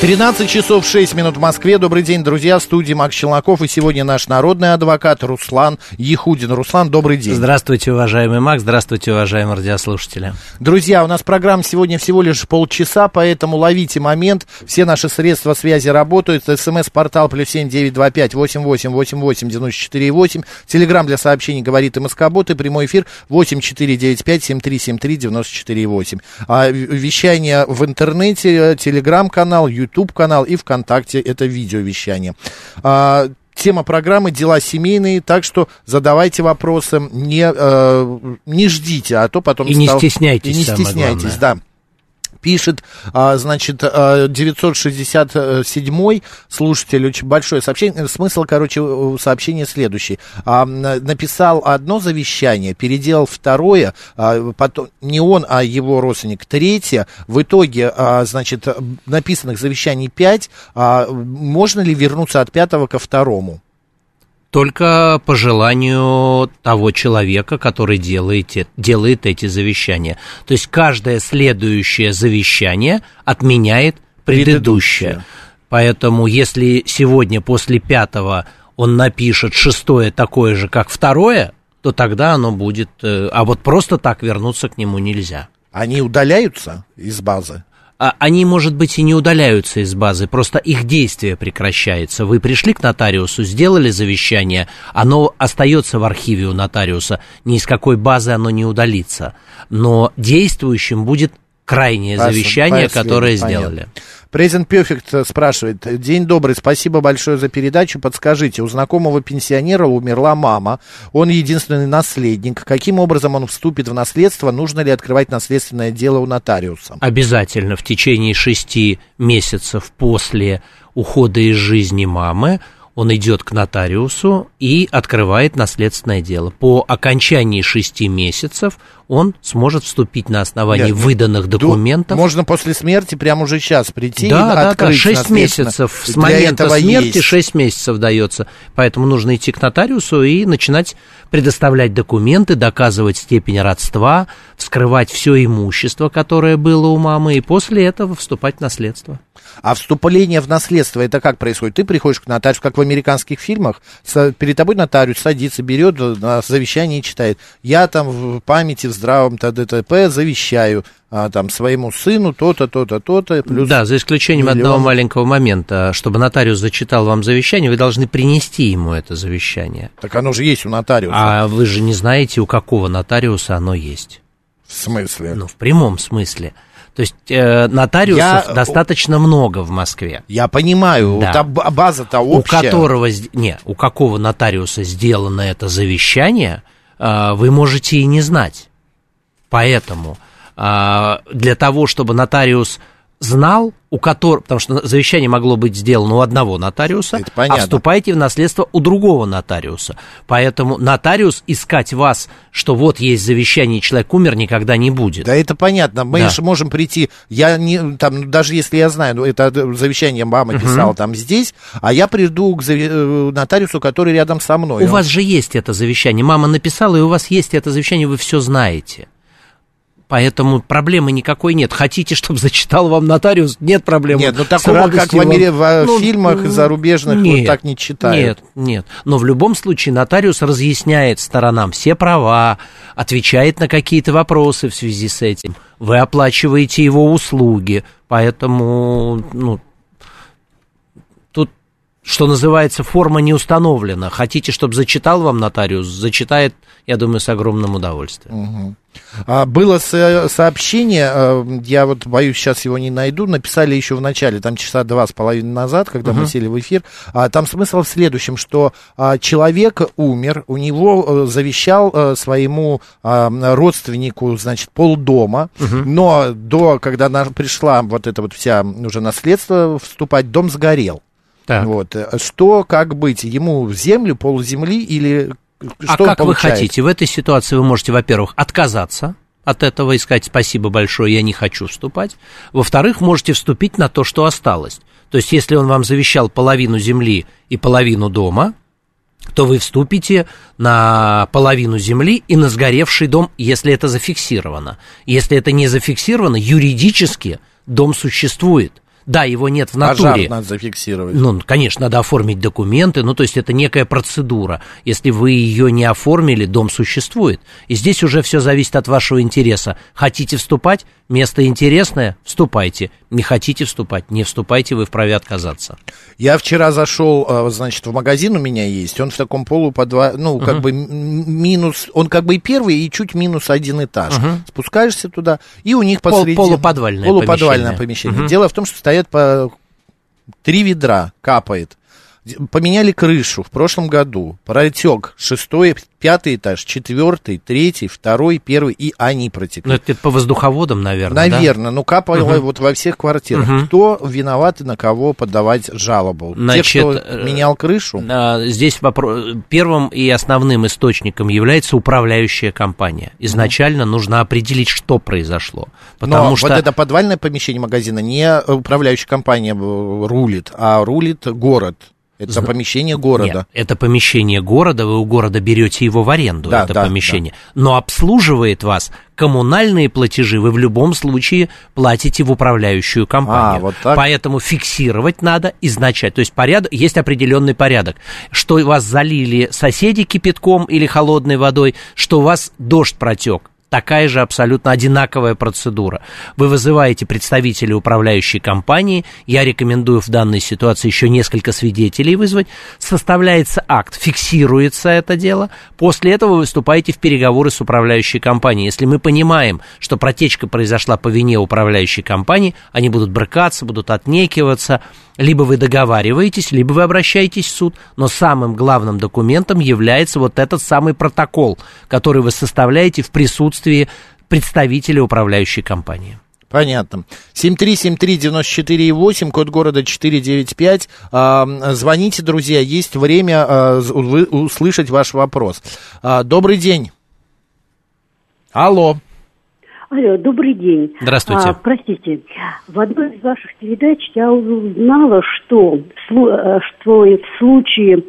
13 часов 6 минут в Москве. Добрый день, друзья. В студии Макс Челноков. И сегодня наш народный адвокат Руслан Ехудин. Руслан, добрый день. Здравствуйте, уважаемый Макс. Здравствуйте, уважаемые радиослушатели. Друзья, у нас программа сегодня всего лишь полчаса, поэтому ловите момент. Все наши средства связи работают. СМС-портал плюс семь девять два пять восемь восемь восемь восемь девяносто четыре восемь. Телеграмм для сообщений говорит и Москобот. И прямой эфир восемь четыре девять пять семь три семь три девяносто четыре восемь. А вещание в интернете, телеграм-канал, YouTube YouTube-канал и ВКонтакте это видеовещание. А, тема программы «Дела семейные», так что задавайте вопросы, не, э, не ждите, а то потом... И стал... не стесняйтесь, И не стесняйтесь, да пишет, а, значит, 967 слушатель, очень большое сообщение. Смысл, короче, сообщения следующий. А, написал одно завещание, переделал второе, а, потом, не он, а его родственник, третье. В итоге, значит, написанных завещаний 5. Можно ли вернуться от пятого ко второму? Только по желанию того человека, который делает, делает эти завещания. То есть каждое следующее завещание отменяет предыдущее. предыдущее. Поэтому если сегодня после пятого он напишет шестое такое же, как второе, то тогда оно будет... Э, а вот просто так вернуться к нему нельзя. Они удаляются из базы? А, они, может быть, и не удаляются из базы, просто их действие прекращается. Вы пришли к нотариусу, сделали завещание, оно остается в архиве у нотариуса, ни из какой базы оно не удалится. Но действующим будет крайнее завещание, которое сделали. Презент Perfect спрашивает. День добрый, спасибо большое за передачу. Подскажите, у знакомого пенсионера умерла мама. Он единственный наследник. Каким образом он вступит в наследство? Нужно ли открывать наследственное дело у нотариуса? Обязательно в течение шести месяцев после ухода из жизни мамы он идет к нотариусу и открывает наследственное дело. По окончании шести месяцев он сможет вступить на основании Нет, выданных документов. Можно после смерти прямо уже сейчас прийти да, и да, открыть да, 6 месяцев с момента смерти есть. 6 месяцев дается. Поэтому нужно идти к нотариусу и начинать предоставлять документы, доказывать степень родства, вскрывать все имущество, которое было у мамы, и после этого вступать в наследство. А вступление в наследство, это как происходит? Ты приходишь к нотариусу, как в американских фильмах, перед тобой нотариус садится, берет на завещание и читает. Я там в памяти, в здравом ТДТП завещаю а, там своему сыну то-то, то-то, то-то. Плюс да, за исключением миллион. одного маленького момента. Чтобы нотариус зачитал вам завещание, вы должны принести ему это завещание. Так оно же есть у нотариуса. А вы же не знаете, у какого нотариуса оно есть. В смысле? Ну, в прямом смысле. То есть э, нотариусов я, достаточно много в Москве. Я понимаю, да. база-то общая. У которого, не, у какого нотариуса сделано это завещание, э, вы можете и не знать. Поэтому э, для того, чтобы нотариус знал, у которого, потому что завещание могло быть сделано у одного нотариуса, а вступаете в наследство у другого нотариуса. Поэтому нотариус искать вас, что вот есть завещание, и человек умер, никогда не будет. Да, это понятно. Мы да. же можем прийти, я не, там, даже если я знаю, ну, это завещание мама писала угу. там здесь, а я приду к э, нотариусу, который рядом со мной. У Он... вас же есть это завещание. Мама написала, и у вас есть это завещание, вы все знаете. Поэтому проблемы никакой нет. Хотите, чтобы зачитал вам нотариус? Нет проблем. Нет, ну такого, как в, Амери... в ну, фильмах зарубежных, нет, вот так не читают. Нет, нет. Но в любом случае нотариус разъясняет сторонам все права, отвечает на какие-то вопросы в связи с этим. Вы оплачиваете его услуги. Поэтому, ну, что называется, форма не установлена. Хотите, чтобы зачитал вам нотариус? Зачитает, я думаю, с огромным удовольствием. Угу. А, было сообщение, э, я вот боюсь, сейчас его не найду, написали еще в начале, там часа два с половиной назад, когда uh-huh. мы сели в эфир. А, там смысл в следующем, что а, человек умер, у него э, завещал э, своему родственнику, значит, полдома, uh-huh. но до, когда пришла вот эта вот вся уже наследство вступать, дом сгорел. Так. Вот. Что, как быть? Ему в землю, полземли или а как вы хотите? В этой ситуации вы можете, во-первых, отказаться от этого и сказать спасибо большое, я не хочу вступать. Во-вторых, можете вступить на то, что осталось. То есть, если он вам завещал половину земли и половину дома, то вы вступите на половину земли и на сгоревший дом, если это зафиксировано. Если это не зафиксировано, юридически дом существует. Да, его нет в натуре. Пожар надо зафиксировать. Ну, конечно, надо оформить документы, ну, то есть это некая процедура. Если вы ее не оформили, дом существует. И здесь уже все зависит от вашего интереса. Хотите вступать, место интересное, вступайте. Не хотите вступать, не вступайте, вы вправе отказаться. Я вчера зашел, а, значит, в магазин у меня есть, он в таком полуподва... ну, как uh-huh. бы минус, он как бы и первый, и чуть минус один этаж. Uh-huh. Спускаешься туда, и у них посреди... Пол, полуподвальное, полуподвальное помещение. помещение. Uh-huh. Дело в том, что стоят по три ведра, капает поменяли крышу в прошлом году, протек шестой, пятый этаж, четвертый, третий, второй, первый, и они протекли. Ну, это по воздуховодам, наверное, Наверное, да? ну капало угу. вот во всех квартирах. Угу. Кто виноват и на кого подавать жалобу? Значит, Те, кто э, менял крышу? Здесь вопрос, первым и основным источником является управляющая компания. Изначально угу. нужно определить, что произошло. Потому Но что... вот это подвальное помещение магазина не управляющая компания рулит, а рулит город. Это помещение города. Нет, это помещение города, вы у города берете его в аренду, да, это да, помещение. Да. Но обслуживает вас коммунальные платежи, вы в любом случае платите в управляющую компанию. А, вот так? Поэтому фиксировать надо изначально. То есть порядок, есть определенный порядок. Что вас залили соседи кипятком или холодной водой, что у вас дождь протек такая же абсолютно одинаковая процедура. Вы вызываете представителей управляющей компании, я рекомендую в данной ситуации еще несколько свидетелей вызвать, составляется акт, фиксируется это дело, после этого вы выступаете в переговоры с управляющей компанией. Если мы понимаем, что протечка произошла по вине управляющей компании, они будут брыкаться, будут отнекиваться, либо вы договариваетесь, либо вы обращаетесь в суд, но самым главным документом является вот этот самый протокол, который вы составляете в присутствии представителя управляющей компании. Понятно. 7373948, код города 495. А, звоните, друзья, есть время а, услышать ваш вопрос. А, добрый день. Алло. Алло, добрый день. Здравствуйте. А, простите, в одной из ваших передач я узнала, что, э, что в случае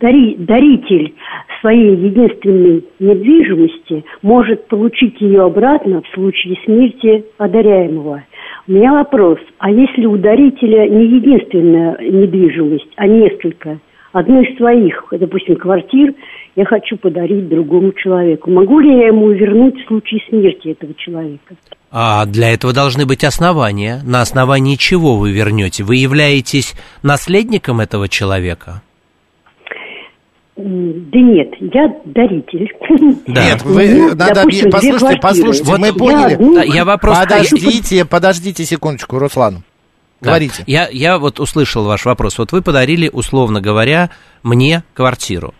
даритель своей единственной недвижимости может получить ее обратно в случае смерти одаряемого. У меня вопрос, а если у дарителя не единственная недвижимость, а несколько, одну из своих, допустим, квартир, я хочу подарить другому человеку. Могу ли я ему вернуть в случае смерти этого человека? А для этого должны быть основания. На основании чего вы вернете? Вы являетесь наследником этого человека? Да нет, я даритель. Да. Нет, вы ну, надо допустим, послушайте, послушайте, вот мы поняли. Я, ну, я вопрос. Подождите, подождите секундочку, Руслан. Да. Говорите. Я, я вот услышал ваш вопрос. Вот вы подарили, условно говоря, мне квартиру.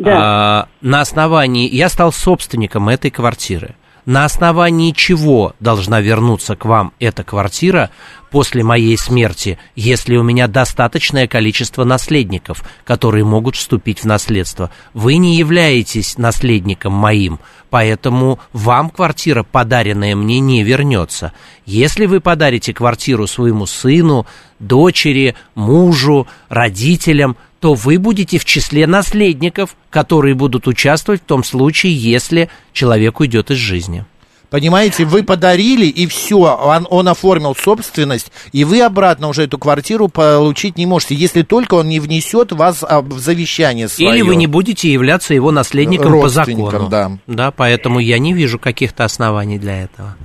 Да. А, на основании... Я стал собственником этой квартиры. На основании чего должна вернуться к вам эта квартира после моей смерти, если у меня достаточное количество наследников, которые могут вступить в наследство? Вы не являетесь наследником моим, поэтому вам квартира, подаренная мне, не вернется. Если вы подарите квартиру своему сыну, дочери, мужу, родителям – то вы будете в числе наследников, которые будут участвовать в том случае, если человек уйдет из жизни. Понимаете, вы подарили, и все, он, он оформил собственность, и вы обратно уже эту квартиру получить не можете, если только он не внесет вас а, в завещание свое. Или вы не будете являться его наследником по закону. Да. да, поэтому я не вижу каких-то оснований для этого.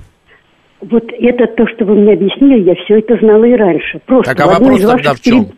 Вот это то, что вы мне объяснили, я все это знала и раньше. Просто так, а вопрос тогда в чем? Перед...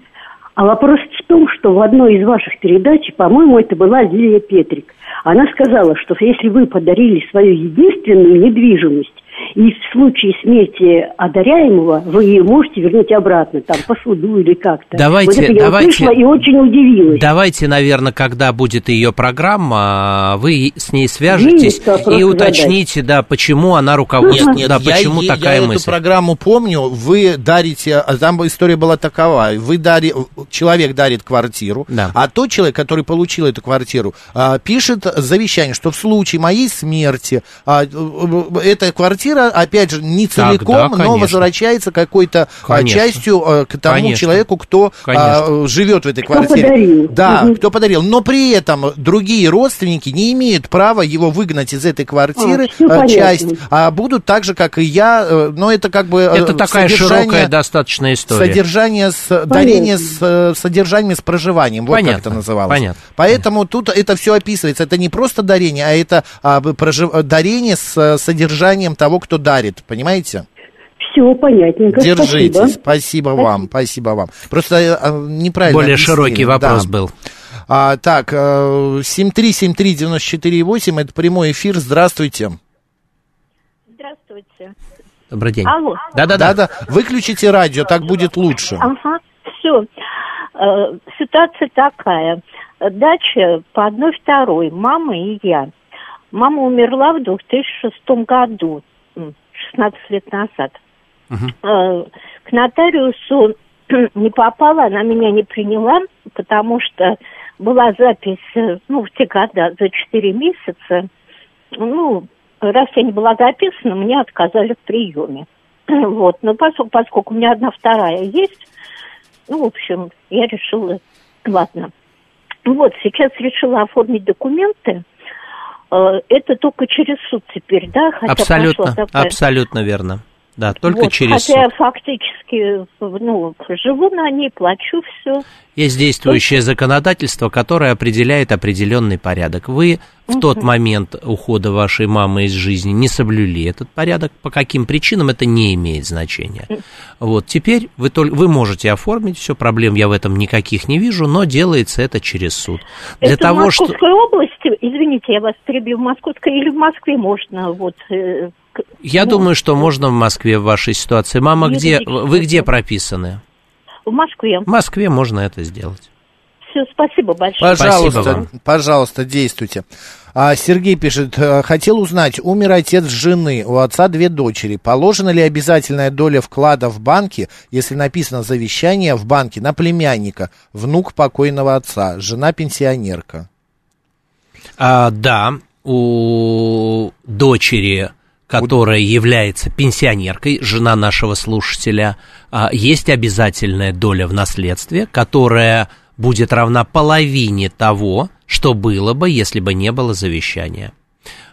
А вопрос в том, что в одной из ваших передач, по-моему, это была Лилия Петрик, она сказала, что если вы подарили свою единственную недвижимость, И в случае смерти одаряемого вы ее можете вернуть обратно, там, по суду или как-то. Давайте, вот это я давайте, и очень удивилась. Давайте, наверное, когда будет ее программа, вы с ней свяжетесь и уточните, да, почему она руководствует, нет, нет, да, я, почему я, такая я мысль. эту программу помню. Вы дарите, а там история была такова: вы дари, человек дарит квартиру, Да. а тот человек, который получил эту квартиру, а, пишет завещание, что в случае моей смерти а, э, эта квартира, опять же, не целиком, да, но возвращается какой-то а, Конечно. частью а, к тому Конечно. человеку, кто а, Конечно. живет в этой Кто квартире. подарил. Да, Мгм. кто подарил. Но при этом другие родственники не имеют права его выгнать из этой квартиры, А, понятно. часть, а будут так же, как и я, э, но это как бы... э, Это такая широкая достаточно история. Содержание с, дарение с э, содержанием с проживанием, вот Понятно, как это называлось. понятно. Поэтому тут это все описывается. Это не просто дарение, а это а, б- прожи- э, дарение с э, содержанием того, кто дарит. Понимаете? Все понятненько, Держитесь. спасибо. Спасибо вам, спасибо вам. Просто э, э, неправильно Более объяснили. широкий вопрос Да. был. А, так, э, 7373948, это прямой эфир. Здравствуйте. Здравствуйте. Добрый день. Алло. Да-да-да. Да-да, выключите радио, так будет лучше. Ага, все. Ситуация такая. Дача по одной второй, мама и я. Мама умерла в 2006 году, 16 лет назад. Э, К нотариусу не попала, она меня не приняла, потому что была запись, э, ну, в те года, за 4 месяца. Ну, раз я не была записана, мне отказали в приеме. Вот, но поскольку, поскольку у меня одна вторая есть, ну, в общем, я решила, ладно. Вот, сейчас решила оформить документы. Э, Это только через суд теперь, да? Хотя Абсолютно, такая- абсолютно верно. Да, только Вот, через Хотя я фактически, ну, живу на ней, плачу все. Есть действующее законодательство, которое определяет определенный порядок. Вы в тот момент ухода вашей мамы из жизни не соблюли этот порядок. По каким причинам это не имеет значения. Вот теперь вы, только, вы можете оформить все, проблем я в этом никаких не вижу, но делается это через суд. Для Это того, в что... Московской области, извините, я вас перебью, в Московской или в Москве можно, вот. Я ну, думаю, что можно в Москве в вашей ситуации. Мама, где, вы где прописаны? В Москве. В Москве можно это сделать. Все, спасибо большое. Пожалуйста, Спасибо вам. пожалуйста, действуйте. А, Сергей пишет, э, хотел узнать, умер отец жены, у отца две дочери. Положена ли обязательная доля вклада в банке, если написано завещание в банке на племянника, внук покойного отца, жена пенсионерка? А, да, у дочери, которая является пенсионеркой, жена нашего слушателя, а, есть обязательная доля в наследстве, которая будет равна половине того, что было бы, если бы не было завещания.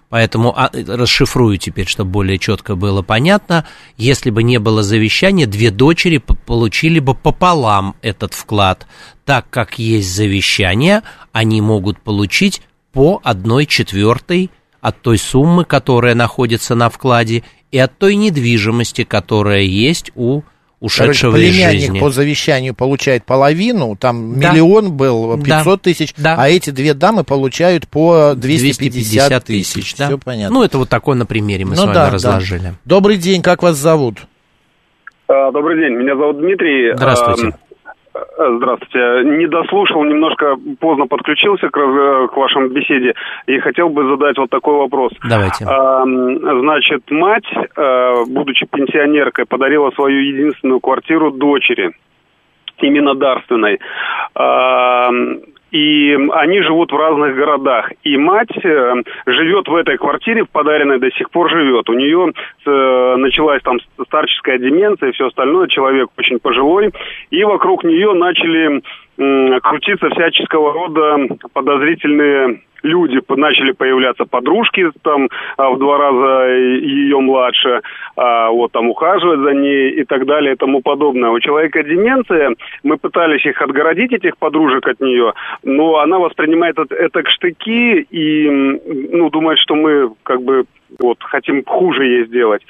Поэтому а, расшифрую теперь, чтобы более четко было понятно. Если бы не было завещания, две дочери получили бы пополам этот вклад. Так как есть завещание, они могут получить по одной четвертой от той суммы, которая находится на вкладе, и от той недвижимости, которая есть у ушедшего Короче, из племянник жизни. по завещанию получает половину, там Да. миллион был, Да. 500 тысяч, Да. а эти две дамы получают по 250, тысяч. да. Все понятно. Ну, это вот такой на примере мы с Ну вами да, да. разложили. Добрый день, как вас зовут? А, Добрый день, меня зовут Дмитрий. Здравствуйте. Здравствуйте. Не дослушал, немножко поздно подключился к, к вашей беседе и хотел бы задать вот такой вопрос. Давайте. А, Значит, мать, а, будучи пенсионеркой, подарила свою единственную квартиру дочери, именно дарственной. А, И они живут в разных городах. И мать э, живет в этой квартире, в подаренной до сих пор живет. У нее э, началась там старческая деменция и все остальное. Человек очень пожилой. И вокруг нее начали крутиться всяческого рода подозрительные люди начали появляться подружки там а, в два раза ее младше, а, вот там ухаживать за ней и так далее и тому подобное. У человека деменция, мы пытались их отгородить, этих подружек от нее, но она воспринимает это, к штыки и ну, думает, что мы как бы вот хотим хуже ей сделать.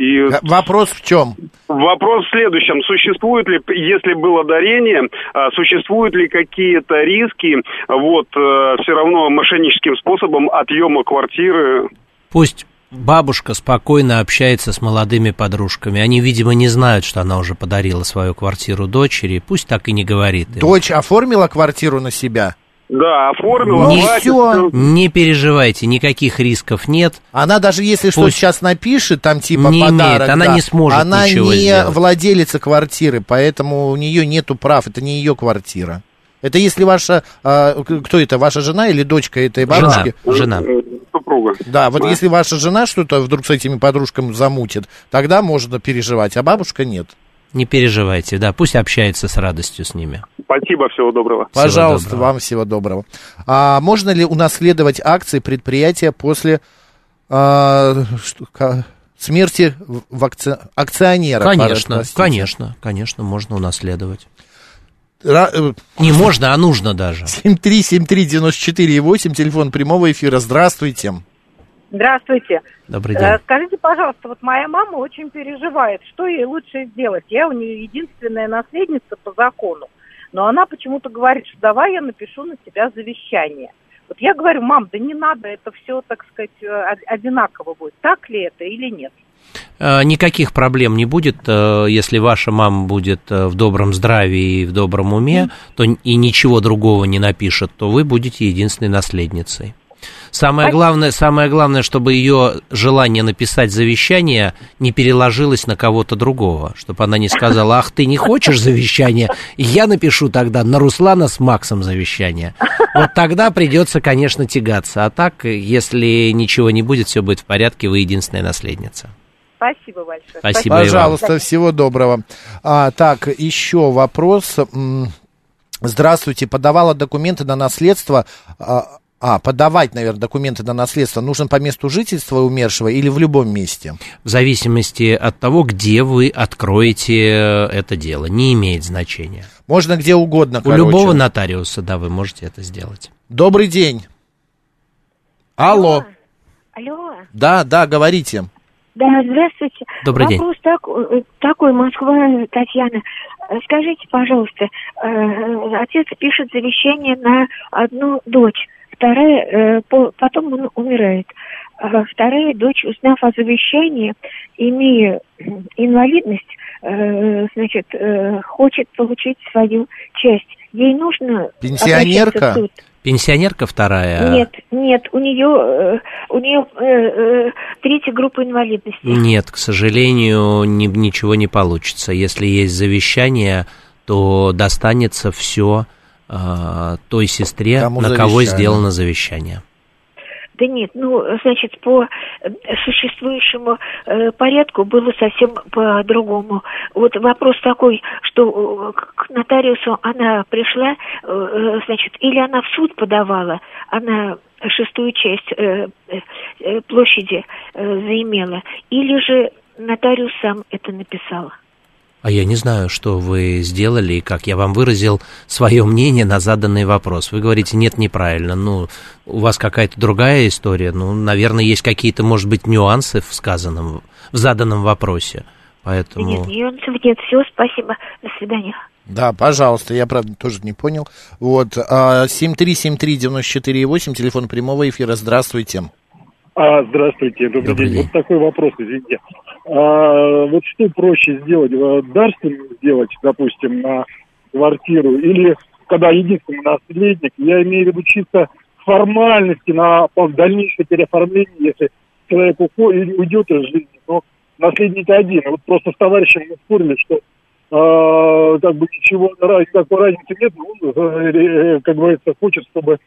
И Э, Вопрос в чем? Вопрос в следующем. Существует ли, если было дарение, а, существуют ли какие-то риски вот, все равно мошенническим способом отъема квартиры? Пусть бабушка спокойно общается с молодыми подружками. Они, видимо, не знают, что она уже подарила свою квартиру дочери. Пусть так и не говорит. им. Дочь оформила квартиру на себя? Да, оформила, Не платит, всё. всё. Не переживайте, никаких рисков нет. Она даже если что Пусть- сейчас напишет, там типа Не подарок, имеет, она да, не сможет Она ничего не сделать. владелица квартиры, поэтому у нее нету прав, это не ее квартира. Это если ваша, а, кто это, ваша жена или дочка этой бабушки? Жена. Жена. Э, Супруга. Да, вот если ваша жена что-то вдруг с этими подружками замутит, тогда можно переживать, а бабушка нет. Не переживайте, да, пусть общается с радостью с ними. Спасибо, всего доброго. Всего Пожалуйста, доброго. вам всего доброго. А можно ли унаследовать акции предприятия после а, что- ка- смерти в- акци- акционера? Конечно, простите? конечно, конечно, можно унаследовать. Ра- э, Не можно, а нужно даже. 7373948, телефон прямого эфира. Здравствуйте. Здравствуйте. Добрый Э, день. Скажите, пожалуйста, вот моя мама очень переживает, что ей лучше сделать. Я у нее единственная наследница по закону, но она почему-то говорит, что давай я напишу на тебя завещание. Вот я говорю, мам, да не надо, это все, так сказать, э, од- одинаково будет. Так ли это или нет? Э, Никаких проблем не будет, если ваша мама будет в добром здравии и в добром уме, то и ничего другого не напишет, то вы будете единственной наследницей. Самое главное, самое главное, чтобы ее желание написать завещание не переложилось на кого-то другого, чтобы она не сказала, ах, ты не хочешь завещание, я напишу тогда на Руслана с Максом завещание. Вот тогда придется, конечно, тягаться. А так, если ничего не будет, все будет в порядке, вы единственная наследница. Спасибо большое. Спасибо. Пожалуйста, всего доброго. А, так, еще вопрос. Здравствуйте, подавала документы на наследство. А, а, подавать, наверное, документы на наследство нужно по месту жительства умершего или в любом месте? В зависимости от того, где вы откроете это дело, не имеет значения. Можно где угодно, У короче. любого нотариуса, да, вы можете это сделать. Добрый день. Алло. Алло. Да, да, говорите. Да, здравствуйте. Добрый день. Вопрос так- э, такой, Москва, Татьяна. Э, Скажите, пожалуйста, э, отец пишет завещание на одну дочь, вторая, э, по- потом он умирает. А вторая дочь, узнав о завещании, имея м, инвалидность, э, значит, э, хочет получить свою часть. Ей нужно Пенсионерка? Пенсионерка вторая? Нет, нет, у нее у нее э, э, третья группа инвалидности. Нет, к сожалению, ни- ничего не получится. Если есть завещание, то достанется все той сестре, Кому на кого завещание? сделано завещание. Да нет, ну, значит, по э, существующему э, порядку было совсем по-другому. Вот вопрос такой, что э, к нотариусу она пришла, э, э, значит, или она в суд подавала, она шестую часть э, э, э, площади э, заимела, или же нотариус сам это написал. А я не знаю, что вы сделали и как. Я вам выразил свое мнение на заданный вопрос. Вы говорите, нет, неправильно. Ну, у вас какая-то другая история. Ну, наверное, есть какие-то, может быть, нюансы в сказанном, в заданном вопросе. Поэтому... Нет, нюансов нет. Все, спасибо. До свидания. Да, пожалуйста, я, правда, тоже не понял. Вот, а, 7373948, телефон прямого эфира, здравствуйте. А, здравствуйте, добрый, Добрый день. день. Вот такой вопрос, извините. А, вот что проще сделать? А, Дарственную сделать, допустим, на квартиру, или когда единственный наследник, я имею в виду чисто формальности на дальнейшее переоформление, если человек уходит, уйдет из жизни, но наследник один. Вот просто с товарищем мы спорили, что а, как бы ничего, никакой разницы нет, но он, э, э, как говорится, хочет, чтобы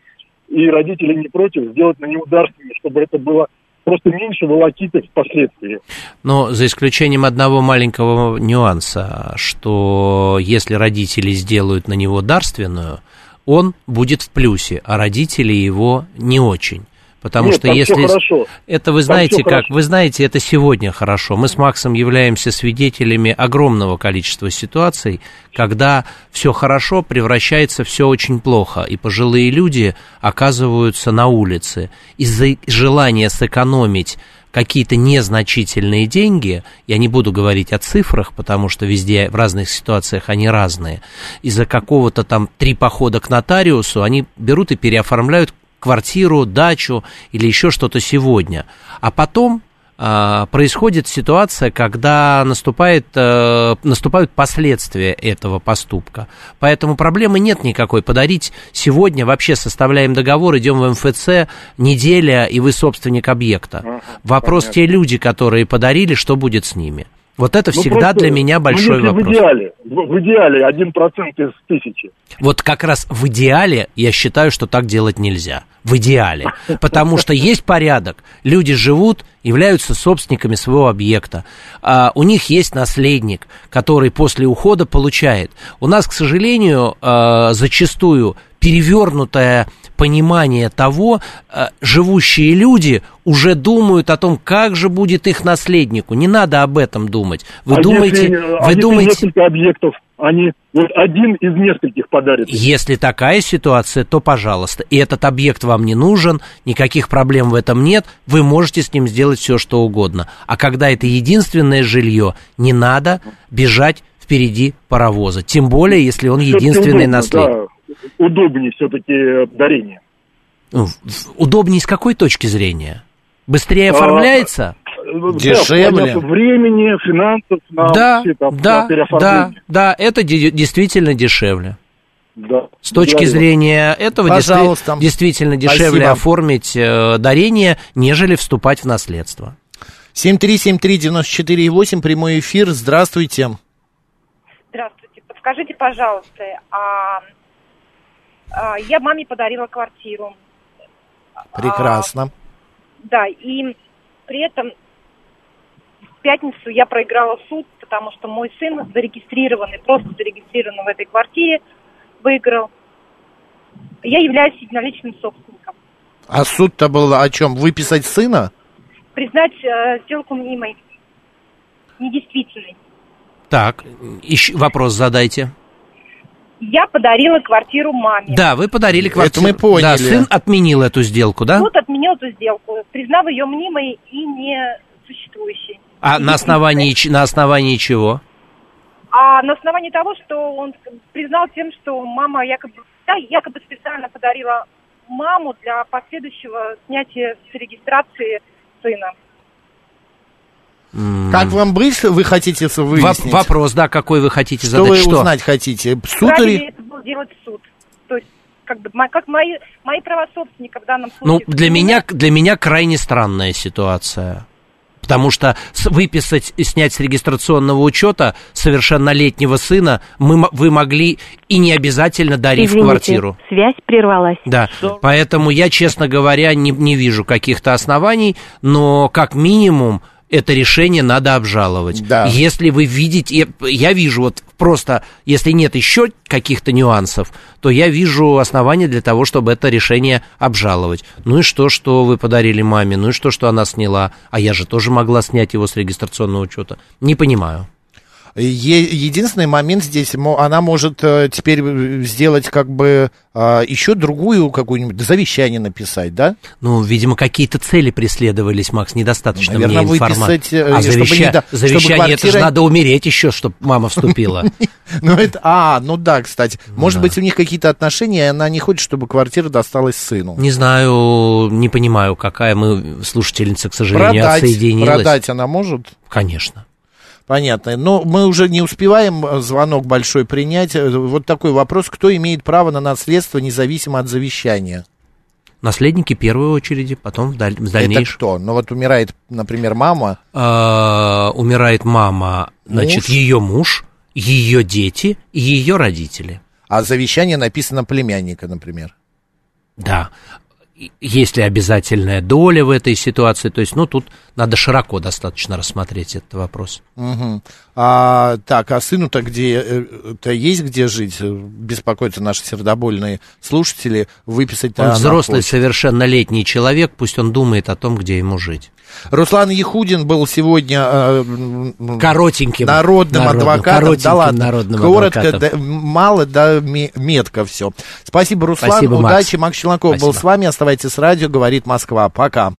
и родители не против сделать на него дарственность, чтобы это было просто меньше волокиты впоследствии. Но за исключением одного маленького нюанса, что если родители сделают на него дарственную, он будет в плюсе, а родители его не очень. Потому Нет, что если... хорошо. Это вы знаете как? хорошо. Вы знаете, это сегодня хорошо. Мы с Максом являемся свидетелями огромного количества ситуаций, когда все хорошо превращается все очень плохо, и пожилые люди оказываются на улице. Из-за желания сэкономить какие-то незначительные деньги, я не буду говорить о цифрах, потому что везде в разных ситуациях они разные, из-за какого-то там три похода к нотариусу они берут и переоформляют квартиру, дачу или еще что-то сегодня. А потом а, происходит ситуация, когда наступает, э, наступают последствия этого поступка. Поэтому проблемы нет никакой. Подарить сегодня, вообще составляем договор, идем в МФЦ, неделя, и вы собственник объекта. Вопрос понятно. те люди, которые подарили, что будет с ними? Вот это Ну, всегда просто, для меня ну, большой если вопрос. В идеале, в, в идеале один процент из тысячи. Вот как раз в идеале я считаю, что так делать нельзя. В идеале. Потому что есть порядок. Люди живут, являются собственниками своего объекта. А, у них есть наследник, который после ухода получает. У нас, к сожалению, а, зачастую перевернутое понимание того, а, живущие люди уже думают о том, как же будет их наследнику. Не надо об этом думать. Вы а думаете, если, а вы если думаете, несколько объектов, они вот один из нескольких подарит. если такая ситуация, то пожалуйста. И этот объект вам не нужен, никаких проблем в этом нет, вы можете с ним сделать все, что угодно. А когда это единственное жилье, не надо бежать впереди паровоза. Тем более, если он единственный наследник. да. Удобнее все-таки дарение. Ну, Удобнее с какой точки зрения? Быстрее А, оформляется? Дешевле. Да, времени, финансов на Да, все там, да, на да, переоформление. да, это де- действительно дешевле. Да. С точки зрения этого действи- Пожалуйста. действительно дешевле Спасибо. оформить э, дарение, нежели вступать в наследство. 7373948, прямой эфир, здравствуйте. Здравствуйте. Подскажите, пожалуйста, а, я маме подарила квартиру. Прекрасно. Да, и при этом в пятницу я проиграла суд, потому что мой сын зарегистрированный, просто зарегистрированный в этой квартире, выиграл. Я являюсь единоличным собственником. А суд-то был о чем? Выписать сына? Признать э, сделку мнимой, недействительной. Так, еще вопрос задайте. Я подарила квартиру маме. Да, вы подарили Это квартиру. мы поняли. Да, сын отменил эту сделку, да? Суд отменил эту сделку, признав ее мнимой и несуществующей. А на основании, ч- на основании чего? А на основании того, что он признал тем, что мама якобы, да, якобы специально подарила маму для последующего снятия с регистрации сына. Как вам быть, вы хотите с- воп- выяснить? Вопрос, да, какой вы хотите Что задать? вы что? узнать хотите? Суд или... ли это был делать суд? То есть, как бы, как мои, мои права собственника в данном Ну, случае. для меня, для меня крайне странная ситуация. Потому что выписать и снять с регистрационного учета совершеннолетнего сына мы, вы могли и не обязательно дарив Извините, квартиру. связь прервалась. Да, поэтому я, честно говоря, не, не вижу каких-то оснований, но как минимум это решение надо обжаловать. Да. Если вы видите, я, я вижу вот просто, если нет еще каких-то нюансов, то я вижу основания для того, чтобы это решение обжаловать. Ну и что, что вы подарили маме, ну и что, что она сняла, а я же тоже могла снять его с регистрационного учета. Не понимаю. Единственный момент здесь, она может э, теперь э, сделать как бы а, еще другую какую-нибудь, завещание написать, да? Ну, видимо, какие-то цели преследовались, Макс, недостаточно Наверное, мне информации. э, А чтобы завеща- не да- чтобы завещание, это же квартира- надо умереть еще, чтобы мама вступила. Ну это, а, ну да, кстати. Может быть, у них какие-то отношения, и она не хочет, чтобы квартира досталась сыну. Не знаю, не понимаю, какая мы слушательница, к сожалению, отсоединилась. продать она может? Конечно. Понятно. Но мы уже не успеваем э, звонок большой принять. Э, Вот такой вопрос. Кто имеет право на наследство независимо от завещания? Наследники в первой очереди, потом в, даль- в Это дальнейшем. кто? Ну вот умирает, например, мама. А, умирает мама, значит, Муж? ее муж, ее дети и ее родители. А завещание написано племянника, например. Да. Есть ли обязательная доля в этой ситуации? То есть, ну, тут надо широко достаточно рассмотреть этот вопрос. Мгм. А, так, а сыну-то где, э, есть где жить? Беспокоятся наши сердобольные слушатели. Выписать Он взрослый, совершеннолетний человек, пусть он думает о том, где ему жить. Руслан Яхудин был сегодня э, Коротеньким. народным Народным, адвокатом. коротеньким Да ладно, народным коротко, адвокатом. да, мало, да, ме- метко все. Спасибо, Руслан, Спасибо, Макс. удачи. Макс Челноков был Спасибо. с вами. Оставайтесь с радио, говорит Москва. Пока.